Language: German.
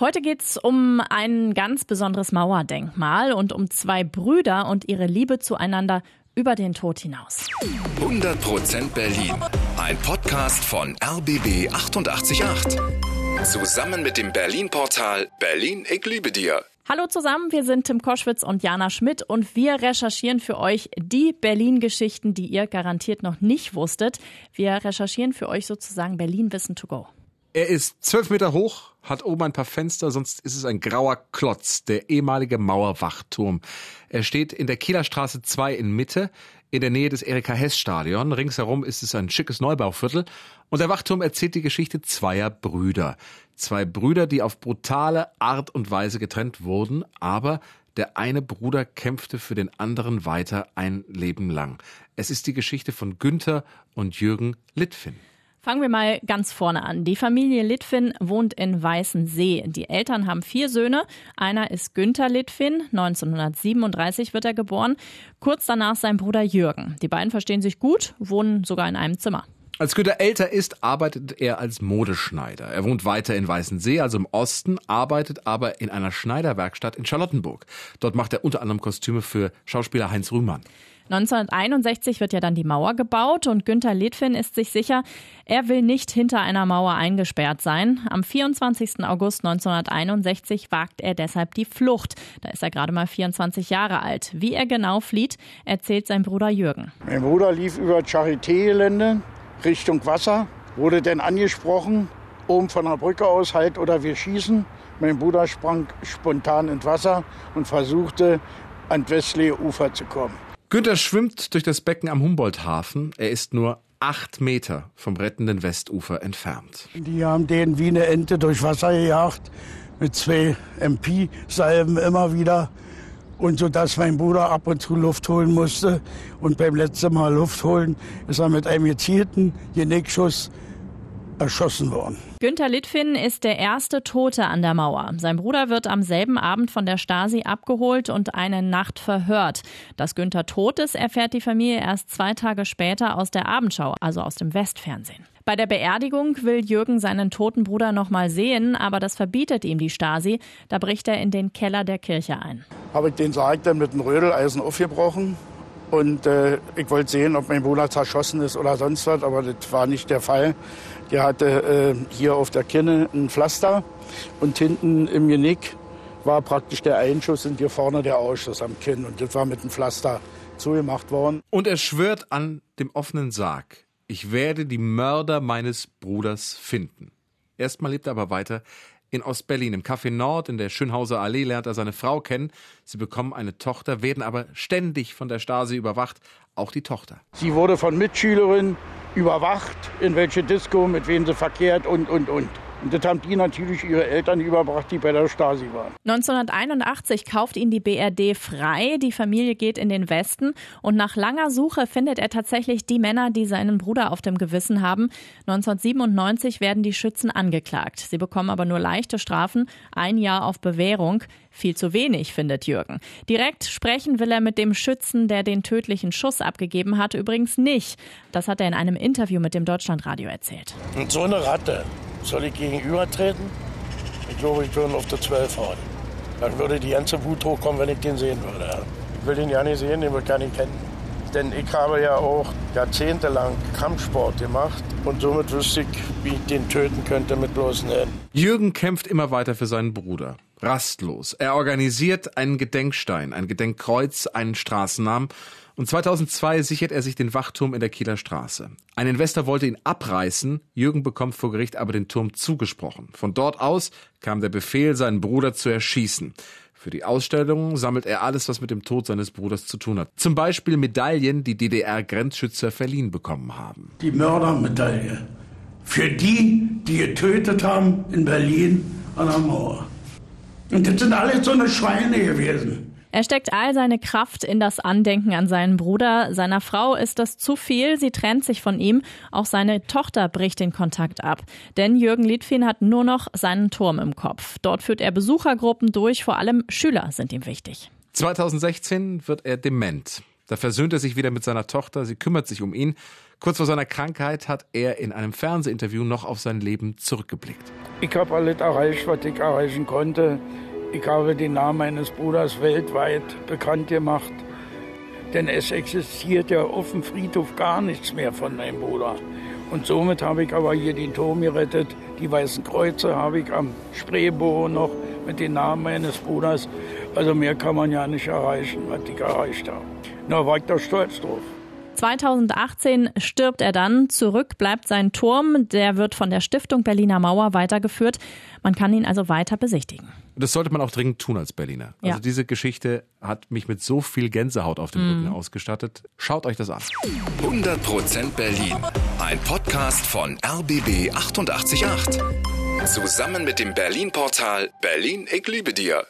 Heute geht's um ein ganz besonderes Mauerdenkmal und um zwei Brüder und ihre Liebe zueinander über den Tod hinaus. 100% Berlin. Ein Podcast von RBB 888. Zusammen mit dem Berlin-Portal Berlin, ich liebe dir. Hallo zusammen, wir sind Tim Koschwitz und Jana Schmidt und wir recherchieren für euch die Berlin-Geschichten, die ihr garantiert noch nicht wusstet. Wir recherchieren für euch sozusagen Berlin-Wissen to go. Er ist zwölf Meter hoch, hat oben ein paar Fenster, sonst ist es ein grauer Klotz, der ehemalige Mauerwachturm. Er steht in der Kieler Straße 2 in Mitte, in der Nähe des Erika Hess Stadion. Ringsherum ist es ein schickes Neubauviertel. Und der Wachturm erzählt die Geschichte zweier Brüder. Zwei Brüder, die auf brutale Art und Weise getrennt wurden, aber der eine Bruder kämpfte für den anderen weiter ein Leben lang. Es ist die Geschichte von Günther und Jürgen Litfin. Fangen wir mal ganz vorne an. Die Familie Litfin wohnt in Weißensee. Die Eltern haben vier Söhne. Einer ist Günther Litfin. 1937 wird er geboren. Kurz danach sein Bruder Jürgen. Die beiden verstehen sich gut, wohnen sogar in einem Zimmer. Als Günther älter ist, arbeitet er als Modeschneider. Er wohnt weiter in Weißensee, also im Osten, arbeitet aber in einer Schneiderwerkstatt in Charlottenburg. Dort macht er unter anderem Kostüme für Schauspieler Heinz Rühmann. 1961 wird ja dann die Mauer gebaut und Günther Litfin ist sich sicher, er will nicht hinter einer Mauer eingesperrt sein. Am 24. August 1961 wagt er deshalb die Flucht. Da ist er gerade mal 24 Jahre alt. Wie er genau flieht, erzählt sein Bruder Jürgen. Mein Bruder lief über Charité-Gelände Richtung Wasser, wurde dann angesprochen, oben von der Brücke aus halt oder wir schießen. Mein Bruder sprang spontan ins Wasser und versuchte an Wesley-Ufer zu kommen. Günther schwimmt durch das Becken am Humboldthafen. Er ist nur acht Meter vom rettenden Westufer entfernt. Die haben den wie eine Ente durch Wasser gejagt, mit zwei MP-Salben immer wieder. Und so dass mein Bruder ab und zu Luft holen musste. Und beim letzten Mal Luft holen ist er mit einem gezielten Genickschuss erschossen worden. Günther Litfin ist der erste Tote an der Mauer. Sein Bruder wird am selben Abend von der Stasi abgeholt und eine Nacht verhört. Dass Günther tot ist, erfährt die Familie erst zwei Tage später aus der Abendschau, also aus dem Westfernsehen. Bei der Beerdigung will Jürgen seinen toten Bruder noch mal sehen, aber das verbietet ihm die Stasi. Da bricht er in den Keller der Kirche ein. Habe ich den Sarg dann mit einem Rödeleisen aufgebrochen und äh, ich wollte sehen, ob mein Bruder zerschossen ist oder sonst was, aber das war nicht der Fall. Der hatte äh, hier auf der Kinne ein Pflaster und hinten im Genick war praktisch der Einschuss und hier vorne der Ausschuss am Kinn. Und das war mit dem Pflaster zugemacht worden. Und er schwört an dem offenen Sarg, ich werde die Mörder meines Bruders finden. Erstmal lebt er aber weiter in Ostberlin. Im Café Nord in der Schönhauser Allee lernt er seine Frau kennen. Sie bekommen eine Tochter, werden aber ständig von der Stasi überwacht, auch die Tochter. Sie wurde von Mitschülerinnen überwacht, in welche Disco, mit wem sie verkehrt und, und, und. Und das haben die natürlich ihre Eltern überbracht, die bei der Stasi waren. 1981 kauft ihn die BRD frei. Die Familie geht in den Westen und nach langer Suche findet er tatsächlich die Männer, die seinen Bruder auf dem Gewissen haben. 1997 werden die Schützen angeklagt. Sie bekommen aber nur leichte Strafen, ein Jahr auf Bewährung. Viel zu wenig, findet Jürgen. Direkt sprechen will er mit dem Schützen, der den tödlichen Schuss abgegeben hat, übrigens nicht. Das hat er in einem Interview mit dem Deutschlandradio erzählt. Und so eine Ratte soll ich gegenübertreten? Ich glaube, ich würde auf der 12 hauen. Dann würde die ganze Wut hochkommen, wenn ich den sehen würde. Ich will den ja nicht sehen, den würde ich gar nicht kennen. Denn ich habe ja auch jahrzehntelang Kampfsport gemacht und somit wüsste ich, wie ich den töten könnte mit bloßen Händen. Jürgen kämpft immer weiter für seinen Bruder. Rastlos. Er organisiert einen Gedenkstein, ein Gedenkkreuz, einen Straßennamen und 2002 sichert er sich den Wachturm in der Kieler Straße. Ein Investor wollte ihn abreißen, Jürgen bekommt vor Gericht aber den Turm zugesprochen. Von dort aus kam der Befehl, seinen Bruder zu erschießen. Für die Ausstellung sammelt er alles, was mit dem Tod seines Bruders zu tun hat. Zum Beispiel Medaillen, die DDR-Grenzschützer verliehen bekommen haben. Die Mördermedaille. Für die, die getötet haben in Berlin an der Mauer. Und das sind alle so eine Schweine gewesen. Er steckt all seine Kraft in das Andenken an seinen Bruder. Seiner Frau ist das zu viel. Sie trennt sich von ihm. Auch seine Tochter bricht den Kontakt ab. Denn Jürgen Litfin hat nur noch seinen Turm im Kopf. Dort führt er Besuchergruppen durch. Vor allem Schüler sind ihm wichtig. 2016 wird er dement. Da versöhnt er sich wieder mit seiner Tochter. Sie kümmert sich um ihn. Kurz vor seiner Krankheit hat er in einem Fernsehinterview noch auf sein Leben zurückgeblickt. Ich habe alles erreicht, was ich erreichen konnte. Ich habe den Namen meines Bruders weltweit bekannt gemacht. Denn es existiert ja auf dem Friedhof gar nichts mehr von meinem Bruder. Und somit habe ich aber hier den Turm gerettet. Die Weißen Kreuze habe ich am Spreebohr noch mit dem Namen meines Bruders. Also mehr kann man ja nicht erreichen, was ich erreicht habe. Na, war ich da stolz drauf. 2018 stirbt er dann. Zurück bleibt sein Turm. Der wird von der Stiftung Berliner Mauer weitergeführt. Man kann ihn also weiter besichtigen. Das sollte man auch dringend tun als Berliner. Also Ja. diese Geschichte hat mich mit so viel Gänsehaut auf dem Rücken ausgestattet. Schaut euch das an. 100% Berlin. Ein Podcast von RBB 888. Zusammen mit dem Berlin-Portal Berlin, ich liebe dir.